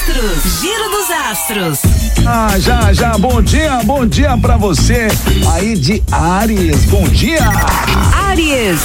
astros. Giro dos astros. Ah, já, já. Bom dia, bom dia pra você aí de Ares. Bom dia. Aries.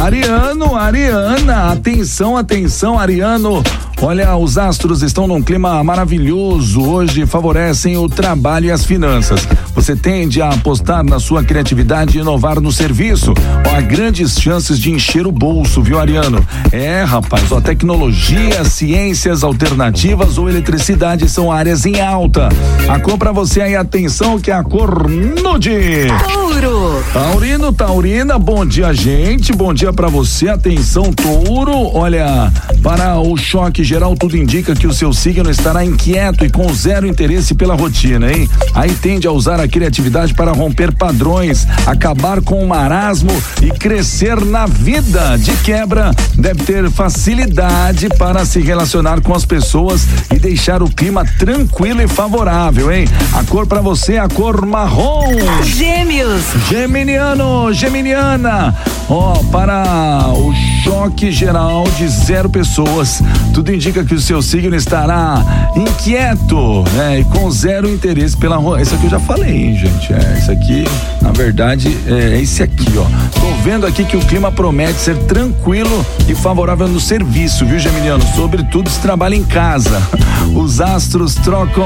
Ariano, Ariana, atenção, atenção, Ariano. Olha, os astros estão num clima maravilhoso. Hoje favorecem o trabalho e as finanças. Você tende a apostar na sua criatividade e inovar no serviço. Ó, há grandes chances de encher o bolso, viu, Ariano? É, rapaz, ó, tecnologia, ciências alternativas ou eletricidade são áreas em alta. A cor pra você aí, atenção, que é a cor nude. Touro. Taurino, Taurina, bom dia, gente. Bom dia pra você. Atenção, touro. Olha, para o choque geral, tudo indica que o seu signo estará inquieto e com zero interesse pela rotina, hein? Aí tende a usar a criatividade para romper padrões, acabar com o marasmo e crescer na vida. De quebra, deve ter facilidade para se relacionar com as pessoas e deixar o clima tranquilo e favorável, hein? A cor para você é a cor marrom. Gêmeos. Geminiano, Geminiana, ó, para o choque geral de zero pessoas, tudo indica que o seu signo estará inquieto, né? E com zero interesse pela rua. Isso aqui eu já falei, hein, gente? É, isso aqui, na verdade, é esse aqui, ó. Tô vendo aqui que o clima promete ser tranquilo e favorável no serviço, viu, Geminiano? Sobretudo se trabalha em casa. Os astros trocam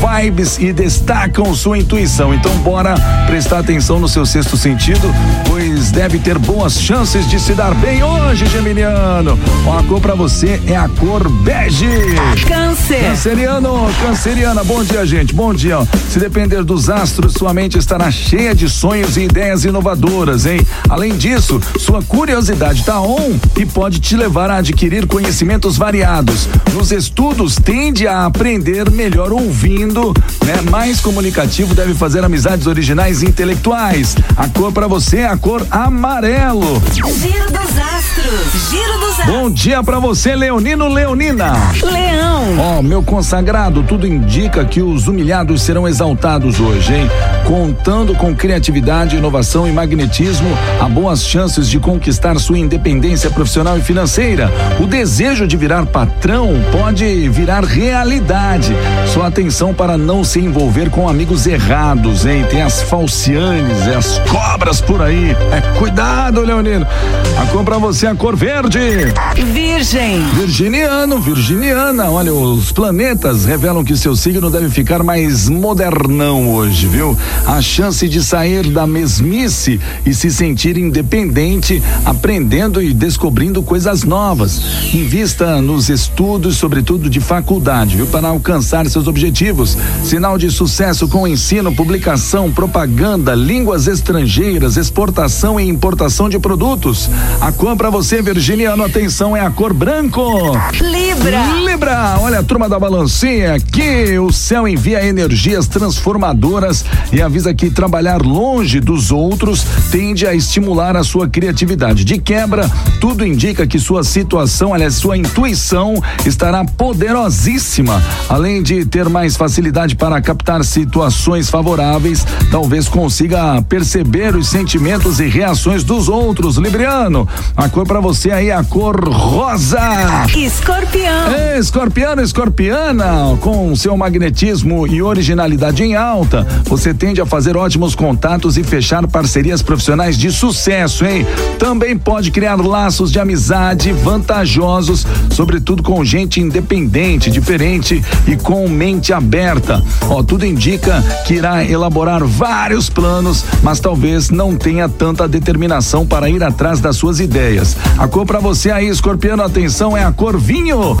vibes e destacam sua intuição. Então, bora prestar atenção no seu sexto sentido, pois deve ter boas chances de se dar bem hoje, Geminiano. A cor pra você é a cor bege. Câncer. Canceriano, canceriana, bom dia, gente. Bom dia. Se depender dos astros, sua mente estará cheia de sonhos e ideias inovadoras, hein? Além disso, sua curiosidade tá on e pode te levar a adquirir conhecimentos variados. Nos estudos, tende a aprender melhor ouvindo, né? Mais comunicativo deve fazer amizades originais e intelectuais. A cor pra você é a cor amarelo. Giro dos astros. Giro dos astros. Bom dia pra você, Leonino Leonina. Leão. Ó, meu consagrado, tudo indica que os humilhados serão exaltados hoje, hein? Contando com criatividade, inovação e magnetismo, há boas chances de conquistar sua independência profissional e financeira. O desejo de virar patrão pode virar realidade. Só atenção para não se envolver com amigos errados, hein? Tem as falcianes, e as cobras por aí. É, cuidado, Leonino. A cor pra você é a cor verde. Virgem. Virginiano, Virginiana, olha, os planetas revelam que seu signo deve ficar mais modernão hoje, viu? A chance de sair da mesmice e se sentir independente, aprendendo e descobrindo coisas novas. Invista nos estudos, sobretudo de faculdade, viu? Para alcançar seus objetivos. Sinal de sucesso com ensino, publicação, propaganda, línguas estrangeiras, exportação e importação de produtos. A cor para você, Virginiano, atenção, é a cor branco. Libra. Libra, olha a turma da balancinha aqui, o céu envia energias transformadoras e avisa que trabalhar longe dos outros tende a estimular a sua criatividade. De quebra, tudo indica que sua situação, aliás, sua intuição estará poderosíssima. Além de ter mais facilidade para captar situações favoráveis, talvez consiga perceber os sentimentos e reações dos outros. Libriano, a cor para você aí é a cor rosa. Escorpião. É, Escorpiana, com seu magnetismo e originalidade em alta, você tende a fazer ótimos contatos e fechar parcerias profissionais de sucesso, hein? Também pode criar laços de amizade vantajosos, sobretudo com gente independente, diferente e com mente aberta. Ó, tudo indica que irá elaborar vários planos, mas talvez não tenha tanta determinação para ir atrás das suas ideias. A cor para você aí, escorpiano, atenção, é a cor vinho.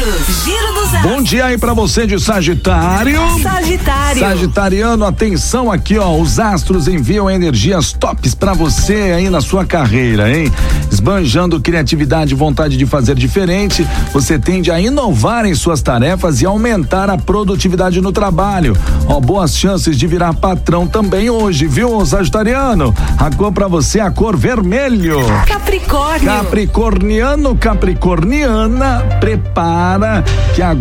Giro. Bom dia aí pra você de Sagitário. Sagitário. Sagitariano, atenção aqui, ó. Os astros enviam energias tops pra você aí na sua carreira, hein? Esbanjando criatividade e vontade de fazer diferente, você tende a inovar em suas tarefas e aumentar a produtividade no trabalho. Ó, boas chances de virar patrão também hoje, viu, Sagitariano? A cor pra você é a cor vermelho. Capricórnio. Capricorniano, Capricorniana, prepara que agora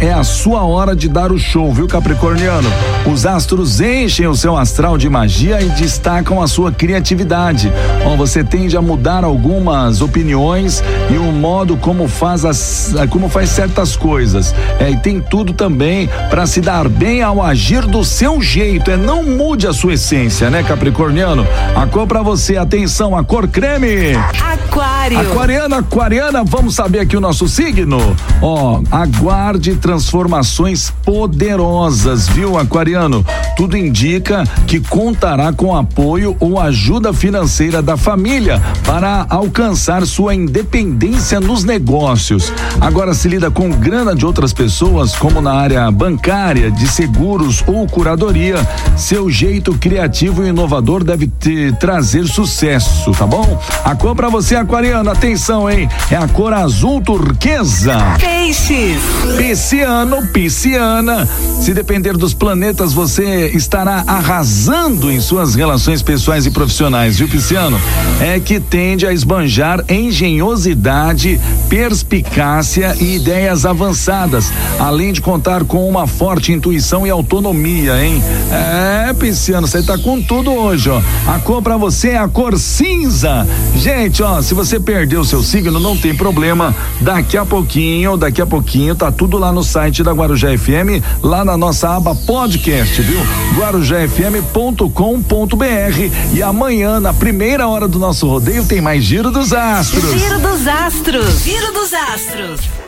é a sua hora de dar o show, viu, Capricorniano? Os astros enchem o seu astral de magia e destacam a sua criatividade. Ó, você tende a mudar algumas opiniões e o modo como faz as, como faz certas coisas. É, e tem tudo também para se dar bem ao agir do seu jeito. É não mude a sua essência, né, Capricorniano? A cor para você, atenção, a cor creme. Aquário. Aquariana, aquariana, vamos saber aqui o nosso signo? Ó, aguarde transformações poderosas, viu, aquariano? Tudo indica que contará com apoio ou ajuda financeira da família para alcançar sua independência nos negócios. Agora se lida com grana de outras pessoas, como na área bancária, de seguros ou curadoria, seu jeito criativo e inovador deve te trazer sucesso, tá bom? A cor para você, aquariano, atenção, hein? É a cor azul turquesa. Peixes. Pisciano, pisciana. Se depender dos planetas, você estará arrasando em suas relações pessoais e profissionais, viu, pisciano? É que tende a esbanjar engenhosidade, perspicácia e ideias avançadas, além de contar com uma forte intuição e autonomia, hein? É, pisciano, você tá com tudo hoje, ó. A cor pra você é a cor cinza. Gente, ó, se você perdeu seu signo, não tem problema. Daqui a pouquinho, daqui a pouquinho, tá tudo lá no site da Guarujá FM, lá na nossa aba podcast, viu? guarujafm.com.br e amanhã, na primeira hora do nosso rodeio, tem mais Giro dos Astros. Giro dos Astros. Giro dos Astros.